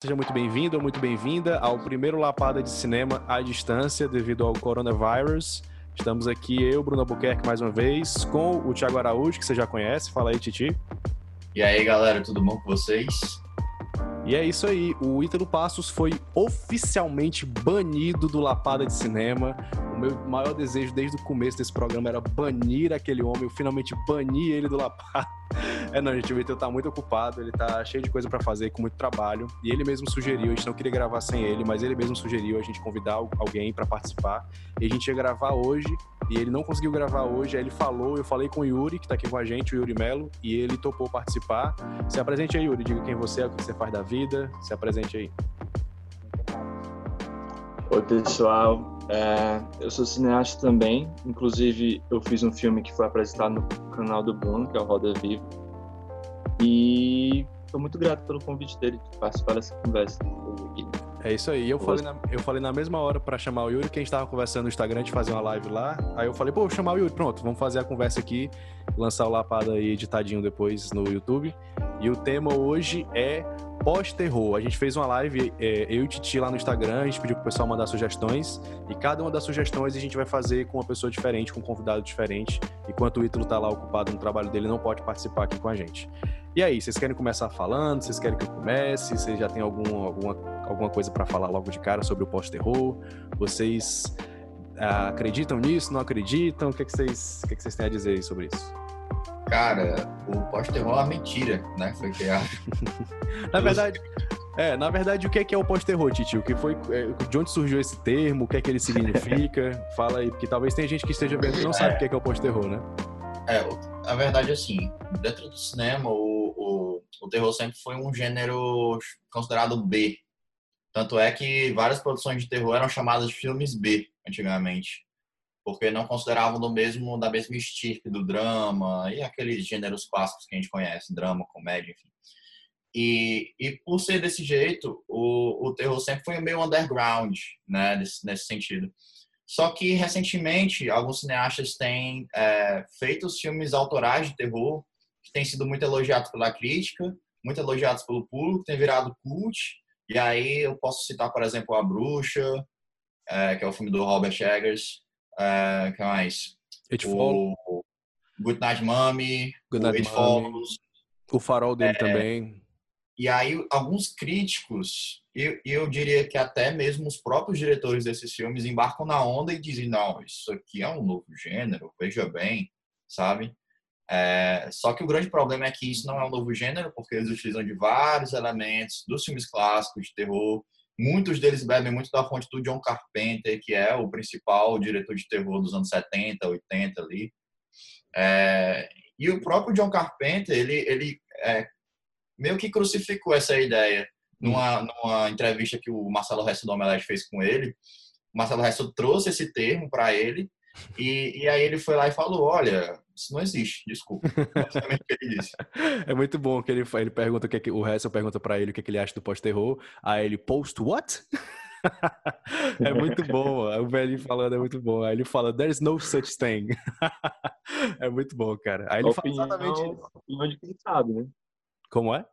Seja muito bem-vindo ou muito bem-vinda ao primeiro Lapada de Cinema à distância devido ao coronavírus. Estamos aqui, eu, Bruno Albuquerque, mais uma vez, com o Thiago Araújo, que você já conhece. Fala aí, Titi. E aí, galera, tudo bom com vocês? E é isso aí, o Ítalo Passos foi oficialmente banido do Lapada de Cinema. O meu maior desejo desde o começo desse programa era banir aquele homem, eu finalmente bani ele do Lapada. É, não, gente, o Ítalo tá muito ocupado, ele tá cheio de coisa para fazer, com muito trabalho. E ele mesmo sugeriu, a gente não queria gravar sem ele, mas ele mesmo sugeriu a gente convidar alguém para participar. E a gente ia gravar hoje, e ele não conseguiu gravar hoje, aí ele falou, eu falei com o Yuri, que tá aqui com a gente, o Yuri Melo, e ele topou participar. Se apresente aí, Yuri, diga quem você é, o que você faz da vida, se apresente aí. Oi, pessoal. É, eu sou cineasta também. Inclusive, eu fiz um filme que foi apresentado no canal do Bruno, que é o Roda Viva. E estou muito grato pelo convite dele de participar dessa conversa. É isso aí. Eu falei, na, eu falei na mesma hora para chamar o Yuri, que a gente tava conversando no Instagram de fazer uma live lá. Aí eu falei, pô, vou chamar o Yuri, pronto, vamos fazer a conversa aqui, lançar o Lapada aí editadinho depois no YouTube. E o tema hoje é pós-terror. A gente fez uma live, é, eu e o Titi lá no Instagram, a gente pediu pro pessoal mandar sugestões, e cada uma das sugestões a gente vai fazer com uma pessoa diferente, com um convidado diferente. Enquanto o Ítalo tá lá ocupado no trabalho dele, não pode participar aqui com a gente. E aí, vocês querem começar falando? Vocês querem que eu comece? Vocês já têm algum, alguma, alguma coisa para falar logo de cara sobre o pós-terror? Vocês ah, acreditam nisso? Não acreditam? O que, é que, vocês, o que, é que vocês têm a dizer sobre isso? Cara, o pós-terror é uma mentira, né? Foi criado. na verdade, é, na verdade, o que é, que é o pós-terror, Titi? O que foi, é, de onde surgiu esse termo? O que é que ele significa? Fala aí, porque talvez tenha gente que esteja vendo e não sabe o que é, que é o pós-terror, né? É, a verdade é assim, dentro do cinema, o, o, terror sempre foi um gênero considerado B. Tanto é que várias produções de terror eram chamadas de filmes B, antigamente porque não consideravam do mesmo da mesma estirpe do drama e aqueles gêneros clássicos que a gente conhece, drama, comédia, enfim. E, e por ser desse jeito, o, o terror sempre foi meio underground, né, nesse, nesse sentido. Só que recentemente alguns cineastas têm é, feito filmes autorais de terror que têm sido muito elogiados pela crítica, muito elogiados pelo público, tem virado cult. E aí eu posso citar, por exemplo, A Bruxa, é, que é o filme do Robert Eggers, Uh, que mais? It o Good Night Mommy, Good Night o It. O farol dele é, também. E aí, alguns críticos, eu, eu diria que até mesmo os próprios diretores desses filmes embarcam na onda e dizem: não, isso aqui é um novo gênero, veja bem, sabe? É, só que o grande problema é que isso não é um novo gênero, porque eles utilizam de vários elementos dos filmes clássicos de terror, Muitos deles bebem muito da fonte do John Carpenter, que é o principal diretor de terror dos anos 70, 80 ali. É, e o próprio John Carpenter, ele, ele é, meio que crucificou essa ideia numa, numa entrevista que o Marcelo Resto do Omelete fez com ele. O Marcelo Resto trouxe esse termo para ele e, e aí ele foi lá e falou, olha, isso não existe, desculpa. Basicamente o que ele disse. É muito bom que ele, ele pergunta o que, é que o Hessel pergunta para ele o que, é que ele acha do pós-terror. Aí ele, post what? é muito bom, o velho falando é muito bom. Aí ele fala, there's no such thing. é muito bom, cara. Aí ele opinião, fala exatamente isso. A opinião de quem sabe, né? Como é?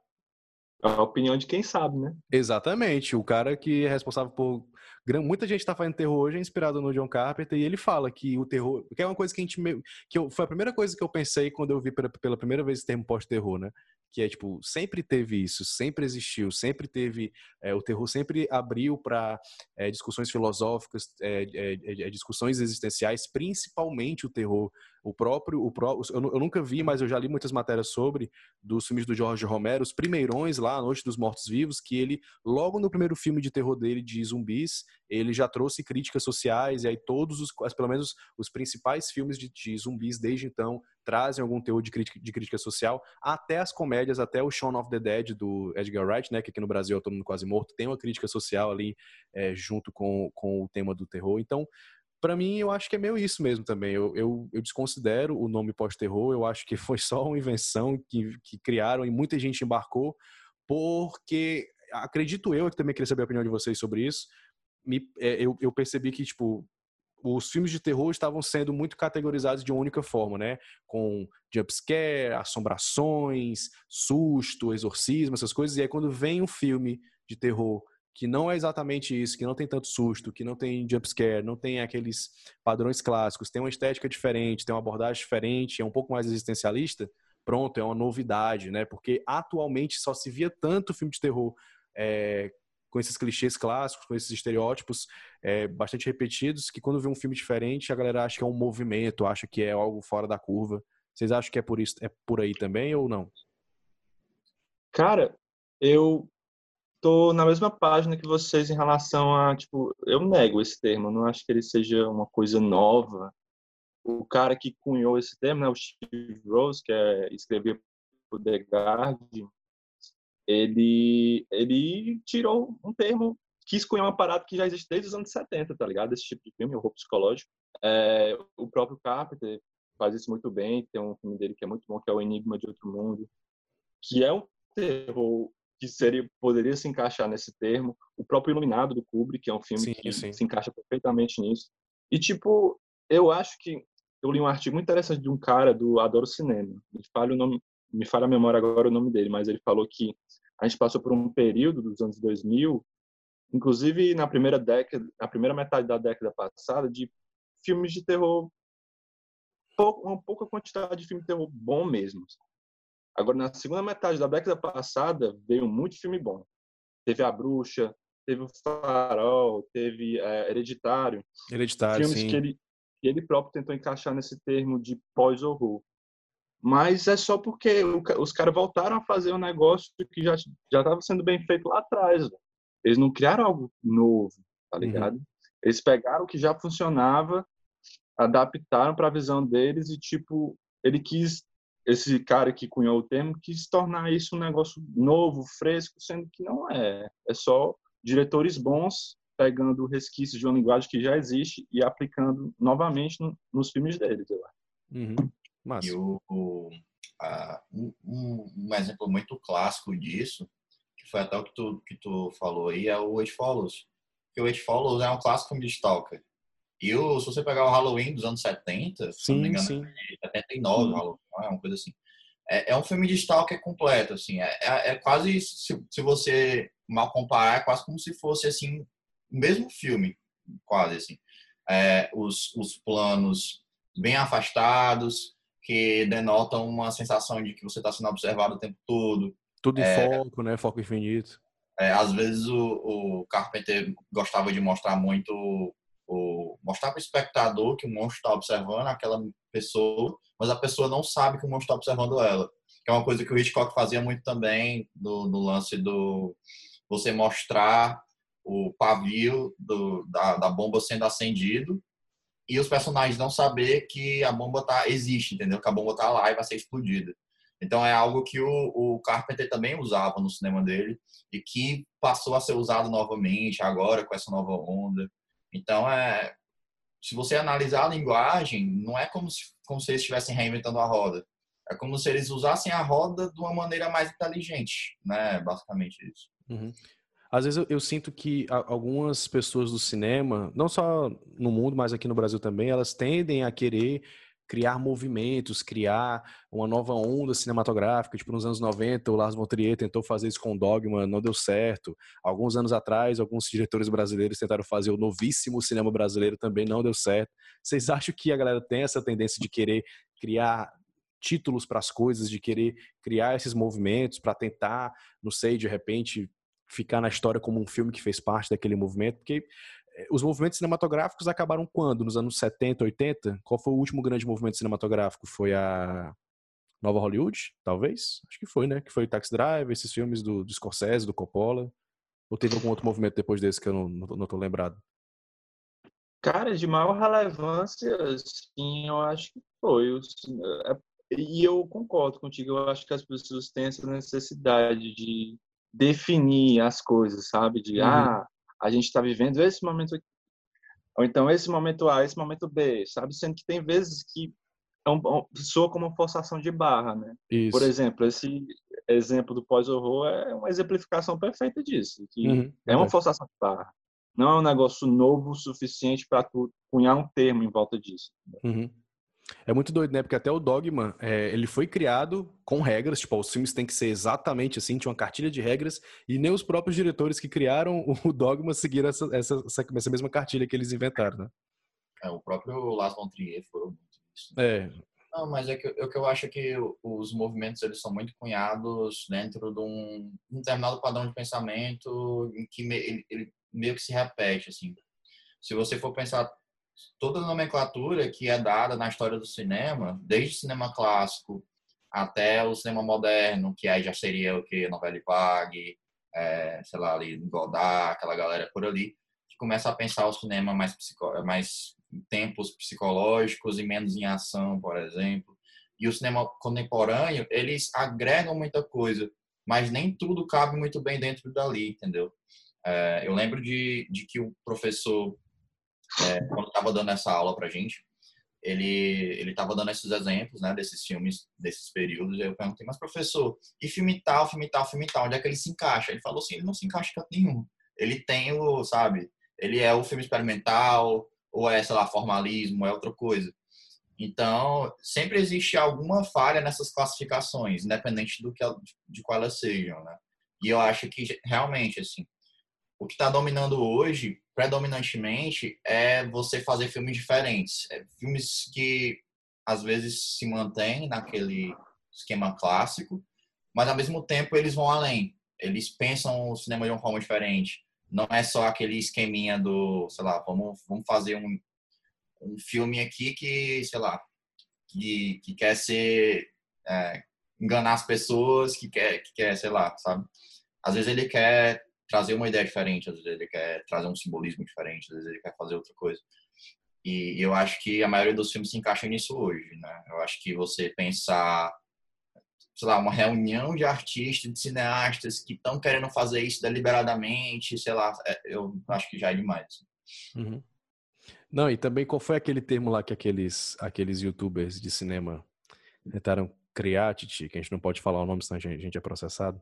A opinião de quem sabe, né? Exatamente. O cara que é responsável por Muita gente está fazendo terror hoje é inspirado no John Carpenter e ele fala que o terror, que é uma coisa que a gente que eu, foi a primeira coisa que eu pensei quando eu vi pela, pela primeira vez esse termo pós-terror, né? Que é tipo sempre teve isso, sempre existiu, sempre teve é, o terror sempre abriu para é, discussões filosóficas, é, é, é, discussões existenciais, principalmente o terror o próprio, o pró, eu, eu, nunca vi, mas eu já li muitas matérias sobre dos filmes do George Romero, os primeirões lá, A Noite dos Mortos Vivos, que ele logo no primeiro filme de terror dele de zumbis, ele já trouxe críticas sociais e aí todos os, pelo menos os principais filmes de, de zumbis desde então trazem algum teor de crítica, de crítica social, até as comédias, até o Shaun of the Dead do Edgar Wright, né, que aqui no Brasil é Todo Mundo Quase Morto, tem uma crítica social ali é, junto com, com o tema do terror. Então, para mim, eu acho que é meio isso mesmo também. Eu, eu, eu desconsidero o nome pós-terror, eu acho que foi só uma invenção que, que criaram e muita gente embarcou, porque acredito eu, que também queria saber a opinião de vocês sobre isso, me, é, eu, eu percebi que, tipo, os filmes de terror estavam sendo muito categorizados de uma única forma, né? Com jumpscare, assombrações, susto, exorcismo, essas coisas. E aí, quando vem um filme de terror que não é exatamente isso, que não tem tanto susto, que não tem jumpscare, não tem aqueles padrões clássicos, tem uma estética diferente, tem uma abordagem diferente, é um pouco mais existencialista, pronto, é uma novidade, né? Porque atualmente só se via tanto filme de terror é, com esses clichês clássicos, com esses estereótipos é, bastante repetidos, que quando vê um filme diferente, a galera acha que é um movimento, acha que é algo fora da curva. Vocês acham que é por isso, é por aí também ou não? Cara, eu tô na mesma página que vocês em relação a, tipo, eu nego esse termo, não acho que ele seja uma coisa nova. O cara que cunhou esse termo, né, o Steve Rose, que é, escreveu o The Guardian, ele, ele tirou um termo, quis cunhar uma parada que já existe desde os anos 70, tá ligado? Esse tipo de filme, horror psicológico. É, o próprio Carpenter faz isso muito bem, tem um filme dele que é muito bom, que é O Enigma de Outro Mundo, que é um terror que seria poderia se encaixar nesse termo. O próprio Iluminado do Kubrick, que é um filme sim, que sim. se encaixa perfeitamente nisso. E tipo, eu acho que eu li um artigo muito interessante de um cara do Adoro Cinema. Me falha o nome, me falha a memória agora o nome dele, mas ele falou que a gente passou por um período dos anos 2000, inclusive na primeira década, na primeira metade da década passada, de filmes de terror uma pouca quantidade de filme de terror bom mesmo. Agora, na segunda metade da década passada, veio muito filme bom. Teve A Bruxa, teve O Farol, teve é, Hereditário. Hereditário, filmes sim. Que ele, que ele próprio tentou encaixar nesse termo de pós-horror. Mas é só porque os caras voltaram a fazer um negócio que já já estava sendo bem feito lá atrás. Eles não criaram algo novo, tá uhum. ligado? Uhum. Eles pegaram o que já funcionava, adaptaram para a visão deles e tipo ele quis esse cara que cunhou o termo quis tornar isso um negócio novo, fresco, sendo que não é. É só diretores bons pegando resquícios de uma linguagem que já existe e aplicando novamente no, nos filmes deles, eu acho. Uhum. E o, o a, um, um, exemplo muito clássico disso, que foi até o que tu, que tu falou aí, é o It Follows. Que o It Follows é um clássico filme de Stalker. E o, se você pegar o Halloween dos anos 70, se não me engano, sim. 79, hum. Halloween, é uma coisa assim. É, é, um filme de stalker completo, assim. É, é, é quase, se, se, você mal comparar, é quase como se fosse, assim, o mesmo filme, quase, assim. É, os, os planos bem afastados, que denotam uma sensação de que você está sendo observado o tempo todo. Tudo em é, foco, né? Foco infinito. É, às vezes o, o Carpenter gostava de mostrar muito o, mostrar para o espectador que o monstro está observando aquela pessoa, mas a pessoa não sabe que o monstro está observando ela. Que é uma coisa que o Hitchcock fazia muito também no, no lance do você mostrar o pavio do, da, da bomba sendo acendido e os personagens não saber que a bomba tá existe, entendeu? Que a bomba tá lá e vai ser explodida. Então é algo que o, o Carpenter também usava no cinema dele e que passou a ser usado novamente agora com essa nova onda. Então, é, se você analisar a linguagem, não é como se, como se eles estivessem reinventando a roda. É como se eles usassem a roda de uma maneira mais inteligente, né? Basicamente isso. Uhum. Às vezes eu, eu, sinto que algumas pessoas do cinema, não só no mundo, mas aqui no Brasil também, elas tendem a querer criar movimentos, criar uma nova onda cinematográfica. Tipo, nos anos 90, o Lars von Trier tentou fazer isso com Dogma, não deu certo. Alguns anos atrás, alguns diretores brasileiros tentaram fazer o novíssimo cinema brasileiro, também não deu certo. Vocês acham que a galera tem essa tendência de querer criar títulos para as coisas, de querer criar esses movimentos para tentar, não sei, de repente ficar na história como um filme que fez parte daquele movimento, porque os movimentos cinematográficos acabaram quando? Nos anos 70, 80? Qual foi o último grande movimento cinematográfico? Foi a Nova Hollywood, talvez? Acho que foi, né? Que foi o Taxi Drive, esses filmes do, do Scorsese, do Coppola. Ou teve algum outro movimento depois desse que eu não, não, não tô lembrado? Cara, de maior relevância, sim, eu acho que foi. É, e eu concordo contigo, eu acho que as pessoas têm essa necessidade de definir as coisas, sabe? De, uhum. ah, a gente está vivendo esse momento aqui. Ou então esse momento A, esse momento B, sabe? Sendo que tem vezes que é um, soa como uma forçação de barra, né? Isso. Por exemplo, esse exemplo do pós-horror é uma exemplificação perfeita disso, que uhum, é uma forçação de barra. Não é um negócio novo o suficiente para tu cunhar um termo em volta disso. Uhum. É muito doido, né? Porque até o Dogma, é, ele foi criado com regras, tipo, os filmes têm que ser exatamente assim, tinha uma cartilha de regras, e nem os próprios diretores que criaram o Dogma seguiram essa, essa, essa mesma cartilha que eles inventaram, né? É, o próprio Lars von Trier foi muito isso. É. Não, mas é que, é que eu acho que os movimentos eles são muito cunhados dentro de um, um determinado padrão de pensamento em que me, ele, ele meio que se repete, assim. Se você for pensar toda a nomenclatura que é dada na história do cinema, desde o cinema clássico até o cinema moderno, que aí já seria o que? Novela Vague, é, sei lá, ali, Godard, aquela galera por ali, que começa a pensar o cinema mais, psico, mais em tempos psicológicos e menos em ação, por exemplo. E o cinema contemporâneo, eles agregam muita coisa, mas nem tudo cabe muito bem dentro dali, entendeu? É, eu lembro de, de que o professor é, quando estava dando essa aula para gente, ele ele estava dando esses exemplos, né, desses filmes, desses períodos. Eu perguntei, mas professor, e filme tal, filme tal, filme tal, onde é que ele se encaixa? Ele falou assim, ele não se encaixa em nenhum. Ele tem o, sabe, ele é o filme experimental, ou é, sei lá, formalismo, é outra coisa. Então, sempre existe alguma falha nessas classificações, independente do que de qual elas sejam, né? E eu acho que realmente assim, o que está dominando hoje, predominantemente, é você fazer filmes diferentes. É filmes que às vezes se mantêm naquele esquema clássico, mas ao mesmo tempo eles vão além. Eles pensam o cinema de uma forma diferente. Não é só aquele esqueminha do, sei lá, vamos, vamos fazer um, um filme aqui que, sei lá, que, que quer ser é, enganar as pessoas, que quer, que quer, sei lá, sabe? Às vezes ele quer trazer uma ideia diferente, às vezes ele quer trazer um simbolismo diferente, às vezes ele quer fazer outra coisa. E eu acho que a maioria dos filmes se encaixa nisso hoje, né? Eu acho que você pensar, sei lá, uma reunião de artistas, de cineastas que estão querendo fazer isso deliberadamente, sei lá, é, eu acho que já é demais. Uhum. Não, e também qual foi aquele termo lá que aqueles, aqueles youtubers de cinema tentaram criar, Titi, que a gente não pode falar o nome, senão a gente é processado.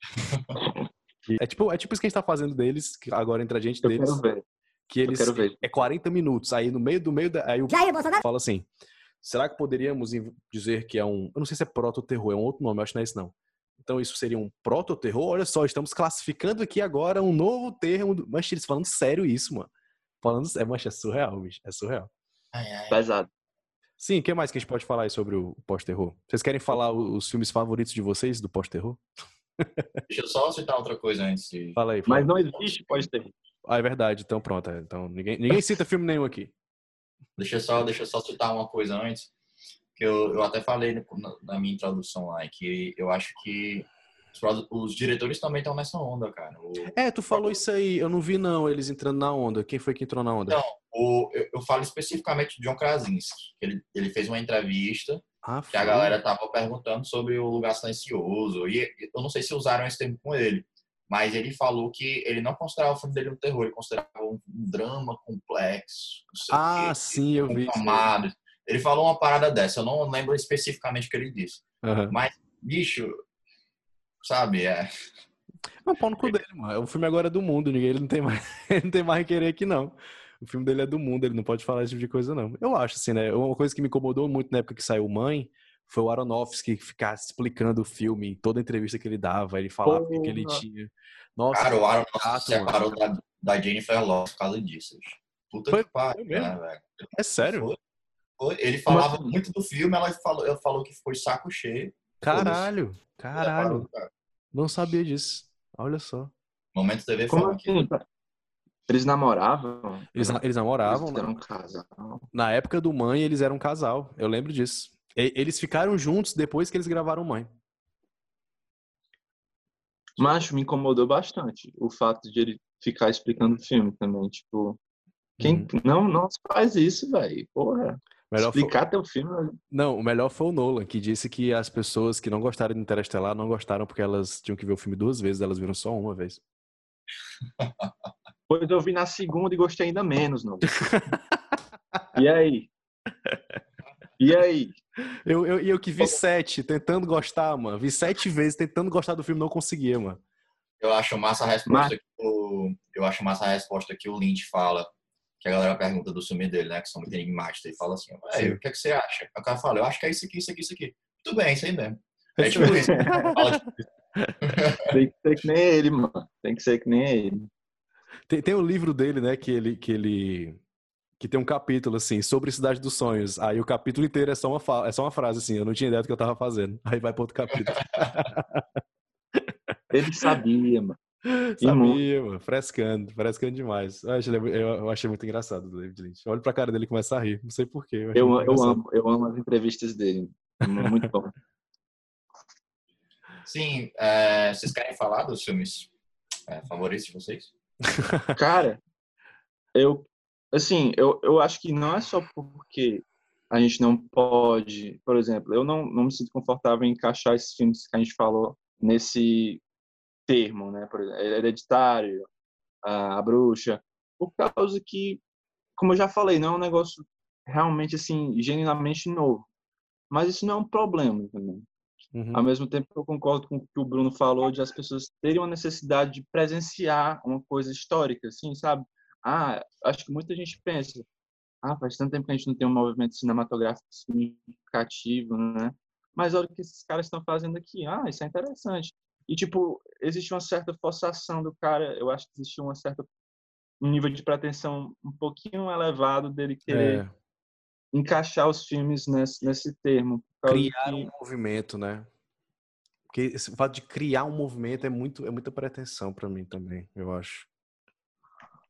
É tipo, é tipo isso que a gente tá fazendo deles, agora entre a gente Eu deles. quero ver. Que eles Eu quero ver. é 40 minutos. Aí no meio do meio da. Aí o Jair Bolsonaro. fala assim: será que poderíamos dizer que é um. Eu não sei se é proto-terror, é um outro nome, eu acho que não é esse não. Então isso seria um proto-terror? Olha só, estamos classificando aqui agora um novo termo. do- Mas eles falando sério isso, mano. Falando sério, mas é surreal, bicho. É surreal. Ai, ai. Pesado. Sim, o que mais que a gente pode falar aí sobre o pós-terror? Vocês querem falar os filmes favoritos de vocês do pós-terror? Deixa eu só citar outra coisa antes de... Fala aí. Fala. Mas não existe, pode ter. Ah, é verdade. Então pronto. é. Então ninguém, ninguém cita filme nenhum aqui. Deixa eu só, deixa eu só citar uma coisa antes, que eu, eu até falei na, na minha introdução lá, que eu acho que os, diretores também estão nessa onda, cara. O, É, tu falou isso aí. Eu não vi não eles entrando na onda. Quem foi que entrou na onda? Não. o, eu, eu falo especificamente de John Krasinski. que Ele, ele fez uma entrevista Ah, que a galera tava perguntando sobre o lugar silencioso. E eu não sei se usaram esse termo com ele, mas ele falou que ele não considerava o filme dele um terror, ele considerava um, um drama complexo. Ah, quê, sim, eu vi. isso. Ele falou uma parada dessa, eu não lembro especificamente o que ele disse. Aham. Mas, bicho, sabe, é, Não, pau no cu dele, mano. O filme agora é do mundo, ninguém ele não tem mais, ele não tem mais que querer aqui, não. O filme dele é do mundo, ele não pode falar esse tipo de coisa, não. Eu acho, assim, né? Uma coisa que me incomodou muito na época que saiu Mãe foi o Aronofsky ficar explicando o filme, em toda entrevista que ele dava, ele falava o que ele tinha. Nossa, cara, o Nossa, se separou da, da Jennifer Lawrence por causa disso. Puta Foi- que pariu, foi né, velho? é sério? Foi. Foi. Ele falava muito do filme, ela falou, ela falou que ficou de saco cheio. Caralho, caralho. Separou, cara. Não sabia disso. Olha só. Momento TV Como aqui. Eles namoravam? Eles, eles namoravam, Eles né? eram um casal. Na época do Mãe, eles eram um casal. Eu lembro disso. E- Eles ficaram juntos depois que eles gravaram Mãe. Mas me incomodou bastante o fato de ele ficar explicando o filme também. Tipo, quem Uhum. não, não faz isso, velho. Porra. Melhor foi- explicar teu filme. Não, o melhor foi o Nolan, que disse que as pessoas que não gostaram de Interestelar não gostaram porque elas tinham que ver o filme duas vezes, elas viram só uma vez. Pois eu vi na segunda e gostei ainda menos, não. e aí? E aí? Eu, eu, e eu que vi sete, tentando gostar, mano. Vi sete vezes tentando gostar do filme, não conseguia, mano. Eu acho massa a resposta que o, eu acho massa a resposta que o Lynch fala que a galera pergunta do filme dele, né? Que são muito enigmáticos, e fala assim, Sim. o que, é que você acha? O cara fala, eu acho que é isso aqui, isso aqui, isso aqui. Tudo bem, isso aí mesmo. É tipo isso. Tem que ser que nem ele, mano. Tem que ser que nem ele. Tem, tem um livro dele, né, que ele, que ele que tem um capítulo assim sobre Cidade dos Sonhos. Aí o capítulo inteiro é só uma, é só uma frase assim, eu não tinha ideia do que eu tava fazendo. Aí vai para outro capítulo. Ele sabia, mano. Sabia, mano. Frescando, frescando demais. Eu achei, eu achei muito engraçado o David Lynch. Olho pra cara dele e começa a rir. Não sei porquê. Eu, eu, eu amo, eu amo as entrevistas dele. Muito bom. Sim, é, vocês querem falar dos filmes é, favoritos de vocês? Cara, eu assim, eu, eu acho que não é só porque a gente não pode, por exemplo, eu não, não me sinto confortável em encaixar esses filmes que a gente falou nesse termo, né? Por exemplo, Hereditário, a, a Bruxa, por causa que, como eu já falei, não é um negócio realmente assim genuinamente novo, mas isso não é um problema também. Uhum. Ao mesmo tempo eu concordo com o que o Bruno falou de as pessoas terem uma necessidade de presenciar uma coisa histórica, assim, sabe? Ah, acho que muita gente pensa, ah, faz tanto tempo que a gente não tem um movimento cinematográfico significativo, né? Mas olha o que esses caras estão fazendo aqui. Ah, isso é interessante. E, tipo, existe uma certa forçação do cara, eu acho que existe uma certa um nível de pretensão um pouquinho elevado dele querer é. Encaixar os filmes nesse, nesse termo. Criar que... um movimento, né? Porque esse fato de criar um movimento é muito é muita pretensão para mim também, eu acho.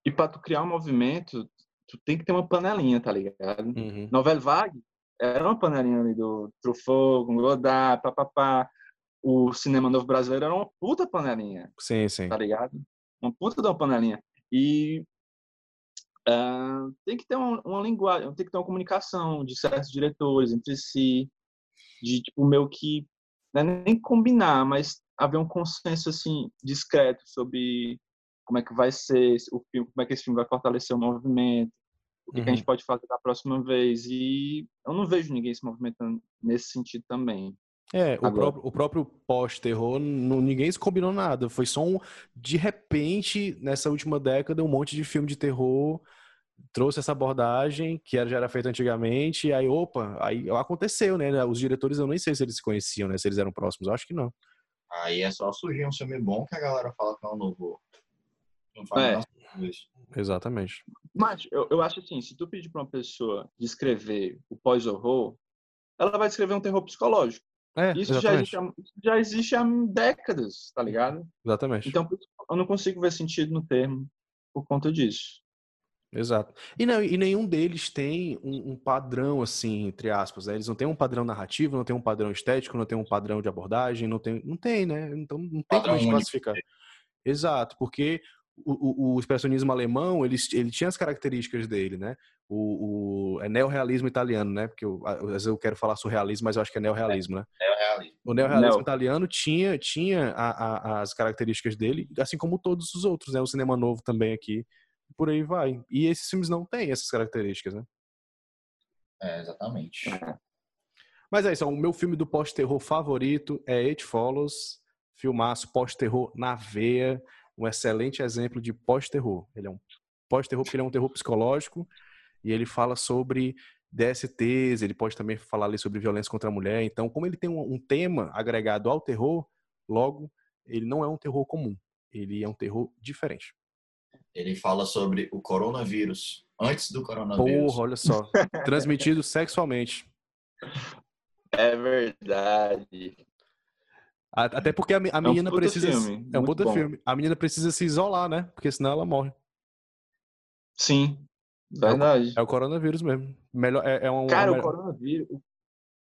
E para tu criar um movimento, tu tem que ter uma panelinha, tá ligado? Uhum. Novel Vague era uma panelinha ali do Truffaut, com Godard, papapá. O cinema novo brasileiro era uma puta panelinha. Sim, sim. Tá ligado? Uma puta de uma panelinha. E uh, tem que ter uma, uma, linguagem, tem que ter uma comunicação de certos diretores entre si, de tipo meio que não é nem combinar, mas haver um consenso assim discreto sobre como é que vai ser o filme, como é que esse filme vai fortalecer o movimento, o que, uhum. que a gente uhum. pode fazer da próxima vez. E eu não vejo ninguém se movimentando nesse sentido também. É, o próprio, o próprio pós-terror, ninguém se combinou nada. Foi só um. De repente, nessa última década, um monte de filme de terror trouxe essa abordagem que já era feita antigamente, e aí, opa, aí aconteceu, né? Os diretores, eu nem sei se eles se conheciam, né? Se eles eram próximos, eu acho que não. Aí é só surgir um filme bom que a galera fala que é um novo. Não é. Exatamente. Mas eu, eu acho assim, se tu pedir para uma pessoa descrever o pós-horror, ela vai descrever um terror psicológico. É, isso já existe, já existe, há, décadas, tá ligado? Exatamente. Então eu não consigo ver sentido no termo por conta disso. Exato. E, não, e nenhum deles tem um, um, padrão, assim, entre aspas. Né? Eles não têm um padrão narrativo, não tem um padrão estético, não tem um padrão de abordagem, não tem, não tem né? Então não tem como classificar. Exato, porque o, o, o, expressionismo alemão, ele, ele tinha as características dele, né? O, o é neorrealismo italiano, né? Porque eu, às vezes eu quero falar surrealismo, mas eu acho que é neorrealismo, né? É, neorrealismo. O neorrealismo Neo. italiano tinha, tinha a, a, as características dele, assim como todos os outros, né? O cinema novo também aqui, por aí vai. E esses filmes não têm essas características, né? É, exatamente. Mas é isso, o meu filme do pós-terror favorito é It Follows, filmaço pós-terror na veia, um excelente exemplo de pós-terror. Ele é um pós-terror porque ele é um terror psicológico e ele fala sobre DSTs, ele pode também falar ali sobre violência contra a mulher. Então, como ele tem um, um tema agregado ao terror, logo, ele não é um terror comum. Ele é um terror diferente. Ele fala sobre o coronavírus, antes do coronavírus. Porra, olha só. transmitido sexualmente. É verdade. Até porque a, a menina é um precisa. Filme. É um puta filme. A menina precisa se isolar, né? Porque senão ela morre. Sim, verdade. É o, é o coronavírus mesmo. Melhor, é, é um, Cara, é um... o coronavírus.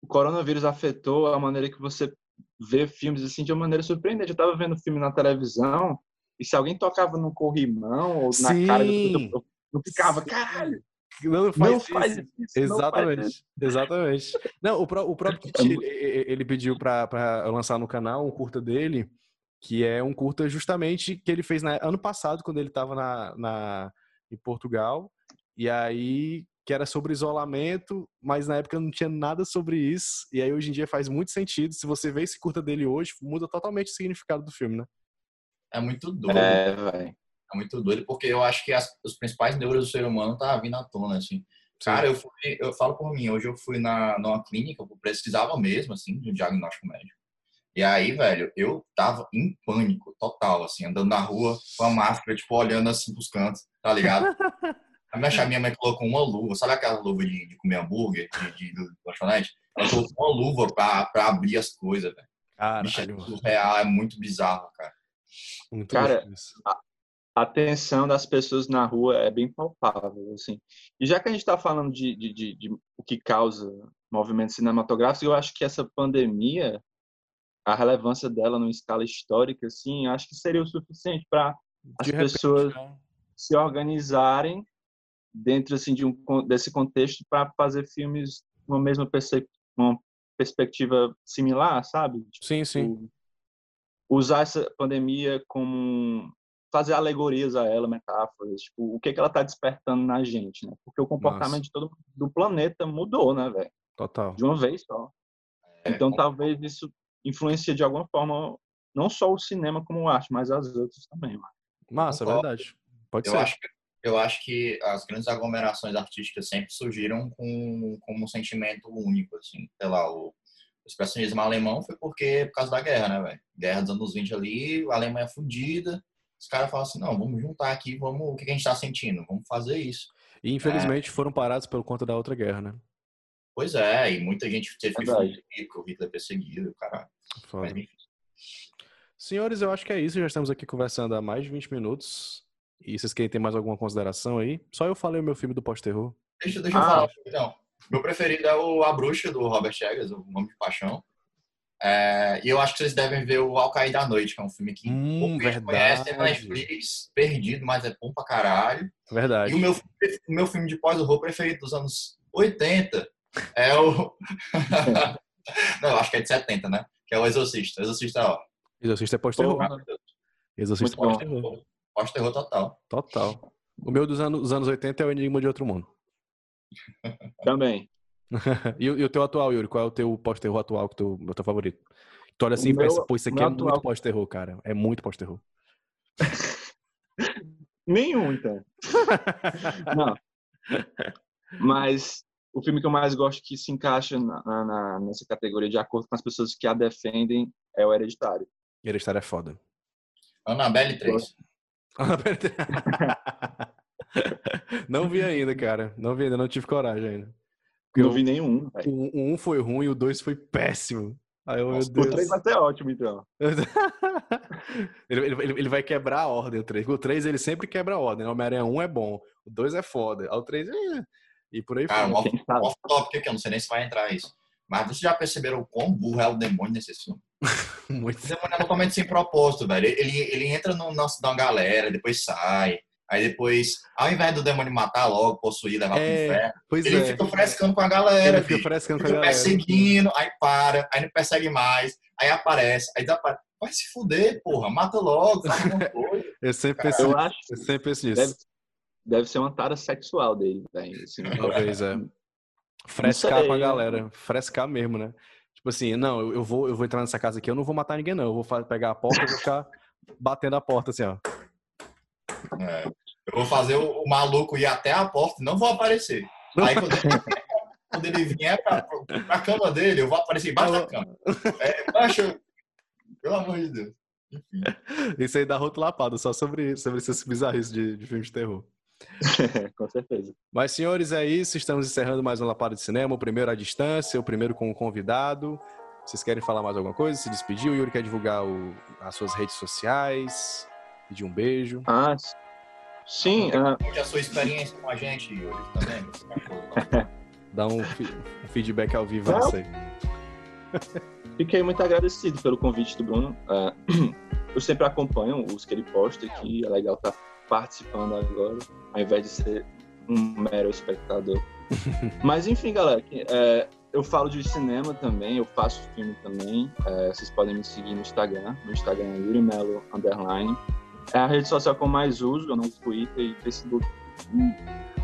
O coronavírus afetou a maneira que você vê filmes assim de uma maneira surpreendente. Eu tava vendo filme na televisão e se alguém tocava no corrimão ou na Sim. cara do eu, eu ficava, caralho, não faz, não faz isso. isso. Exatamente. Faz isso. Exatamente. Não, o, o próprio Kit, ele, ele pediu para lançar no canal um curta dele, que é um curta justamente que ele fez na, ano passado, quando ele estava na, na, em Portugal. E aí, que era sobre isolamento, mas na época não tinha nada sobre isso. E aí, hoje em dia, faz muito sentido. Se você vê esse curta dele hoje, muda totalmente o significado do filme, né? É muito doido. É, velho. é muito doido, porque eu acho que as, os principais neuros do ser humano tá vindo à tona, assim. Cara, eu, fui, eu falo por mim, hoje eu fui na, numa clínica, eu precisava mesmo, assim, de um diagnóstico médico. E aí, velho, eu tava em pânico total, assim, andando na rua com a máscara, tipo, olhando assim pros cantos, tá ligado? A minha, minha mãe colocou uma luva, sabe aquela luva de, de comer hambúrguer, de, de, do lanchonete? Ela colocou uma luva pra, pra abrir as coisas, velho. Bicho, é real, é muito bizarro, cara. Muito cara, a, a tensão das pessoas na rua é bem palpável, assim. E já que a gente está falando de, de, de, de, o que causa movimento cinematográfico, eu acho que essa pandemia, a relevância dela numa escala histórica, assim, acho que seria o suficiente para as repente, pessoas né? se organizarem dentro assim de um desse contexto para fazer filmes uma mesma uma perspectiva similar, sabe? Tipo, sim, sim. Usar essa pandemia como fazer alegorias a ela, metáforas, tipo, o que que ela está despertando na gente, né? Porque o comportamento Nossa. de todo do planeta mudou, né, velho? Total. De uma vez só. É, então talvez isso influencie de alguma forma não só o cinema como arte, mas as outras também, mano. Massa, é verdade. Pode eu ser. Acho que, eu acho que as grandes aglomerações artísticas sempre surgiram com, com um sentimento único, assim. Sei lá, o, o expressionismo alemão foi porque por causa da guerra, né, velho? Guerra dos anos 20 ali, a Alemanha fudida, os caras falam assim, não, vamos juntar aqui, vamos, o que a gente está sentindo? Vamos fazer isso. E infelizmente é. foram parados por conta da outra guerra, né? Pois é, e muita gente teve que o Hitler perseguido, caralho. Foda. Senhores, eu acho que é isso. Já estamos aqui conversando há mais de 20 minutos. E vocês querem ter mais alguma consideração aí? Só eu falei o meu filme do pós-terror. Deixa, deixa ah. eu falar, então. Meu preferido é o A Bruxa, do Robert Eggers, o Nome de Paixão. É, e eu acho que vocês devem ver o Al Cair da Noite, que é um filme que hum, tem na Netflix, perdido, mas é bom pra caralho. Verdade. E o meu, o meu filme de pós-horror preferido dos anos 80 é o. Não, acho que é de 70, né? Que é o Exorcista. Exorcista, ó. Exorcista é pós-terror. Exorcista é pós-terror. Pós-terror total. Total. O meu dos anos, dos anos 80 é o Enigma de Outro Mundo. Também. e, e, o teu atual, Yuri? Qual é o teu pós-terror atual, que tu, o teu favorito? Tu olha assim e pensa, pô, isso aqui é atual... muito pós-terror, cara. É muito pós-terror. Nenhum, então. Não. Mas o filme que eu mais gosto que se encaixa na, na, nessa categoria de acordo com as pessoas que a defendem é o Hereditário. Hereditário é foda. Annabelle 3. Annabelle 3. não vi ainda, cara. Não vi ainda, não tive coragem ainda. Eu não vi nenhum. O, um foi ruim e o dois foi péssimo. Aí eu, Nossa, o 3 vai ser ótimo, então. ele, ele, ele, vai quebrar a ordem, o 3. O 3 ele sempre quebra a ordem. O Homem-Aranha 1 é bom, o 2 é foda. o 3 é. E por aí Cara, foi. Cara, um off-topic aqui, eu não sei nem se vai entrar isso. Mas vocês já perceberam o quão burro é o demônio nesse filme? Muito. O demônio é totalmente sem propósito, velho. Ele, ele entra no nosso da galera, depois sai. Aí depois, ao invés do demônio matar logo, possuir, levar é, pro inferno, ele é. fica frescando com a galera. Ele fica frescando com a galera. perseguindo, aí para, aí não persegue mais, aí aparece, aí desaparece. Vai se fuder, porra, mata logo, Eu sempre penso, eu acho, eu sempre penso nisso. Deve, deve ser uma tara sexual dele, velho. Assim, Talvez, é. Frescar com a galera, frescar mesmo, né? Tipo assim, não, eu, eu, vou, eu vou entrar nessa casa aqui, eu não vou matar ninguém, não. Eu vou pegar a porta e vou ficar batendo a porta assim, ó. É, eu vou fazer o, o, maluco ir até a porta e não vou aparecer. Aí quando ele, quando ele vier pra, pra cama dele, eu vou aparecer embaixo da cama. É, baixa, pelo amor de Deus. Enfim. Isso aí dá rotulapado só sobre, sobre esses bizarros de, de filmes de terror. com certeza. Mas, senhores, é isso. Estamos encerrando mais um Lapada de Cinema. O primeiro à distância, o primeiro com o convidado. Vocês querem falar mais alguma coisa? Se despedir? O Yuri quer divulgar o, as suas redes sociais. Pedir um beijo. Ah, sim. Uh... a sua experiência com a gente, Yuri, também. Dá um, um, feedback ao vivo a você. Fiquei muito agradecido pelo convite do Bruno. Uh, eu sempre acompanho os que ele posta aqui. É legal estar participando agora, ao invés de ser um mero espectador. Mas enfim, galera, é, eu falo de cinema também, eu faço filme também. É, vocês podem me seguir no Instagram. No Instagram é Yuri Melo Underline. É a rede social que eu mais uso, eu não uso Twitter e Facebook.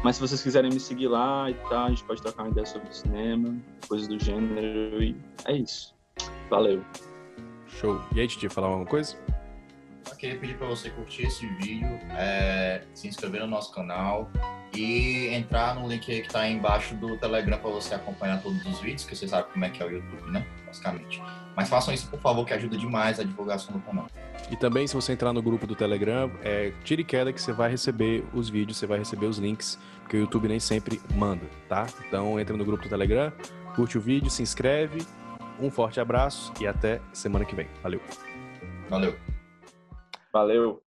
Mas se vocês quiserem me seguir lá e tal, a gente pode trocar uma ideia sobre cinema, coisas do gênero e é isso. Valeu. Show. E aí, Titi, falar alguma coisa? só queria pedir para você curtir esse vídeo, é, se inscrever no nosso canal e entrar no link que está aí embaixo do Telegram para você acompanhar todos os vídeos, que você sabe como é que é o YouTube, né? Basicamente. Mas façam isso, por favor, que ajuda demais a divulgação do canal. E também, se você entrar no grupo do Telegram, é, tire queda que você vai receber os vídeos, você vai receber os links, que o YouTube nem sempre manda, tá? Então, entra no grupo do Telegram, curte o vídeo, se inscreve. Um forte abraço e até semana que vem. Valeu. Valeu. Valeu.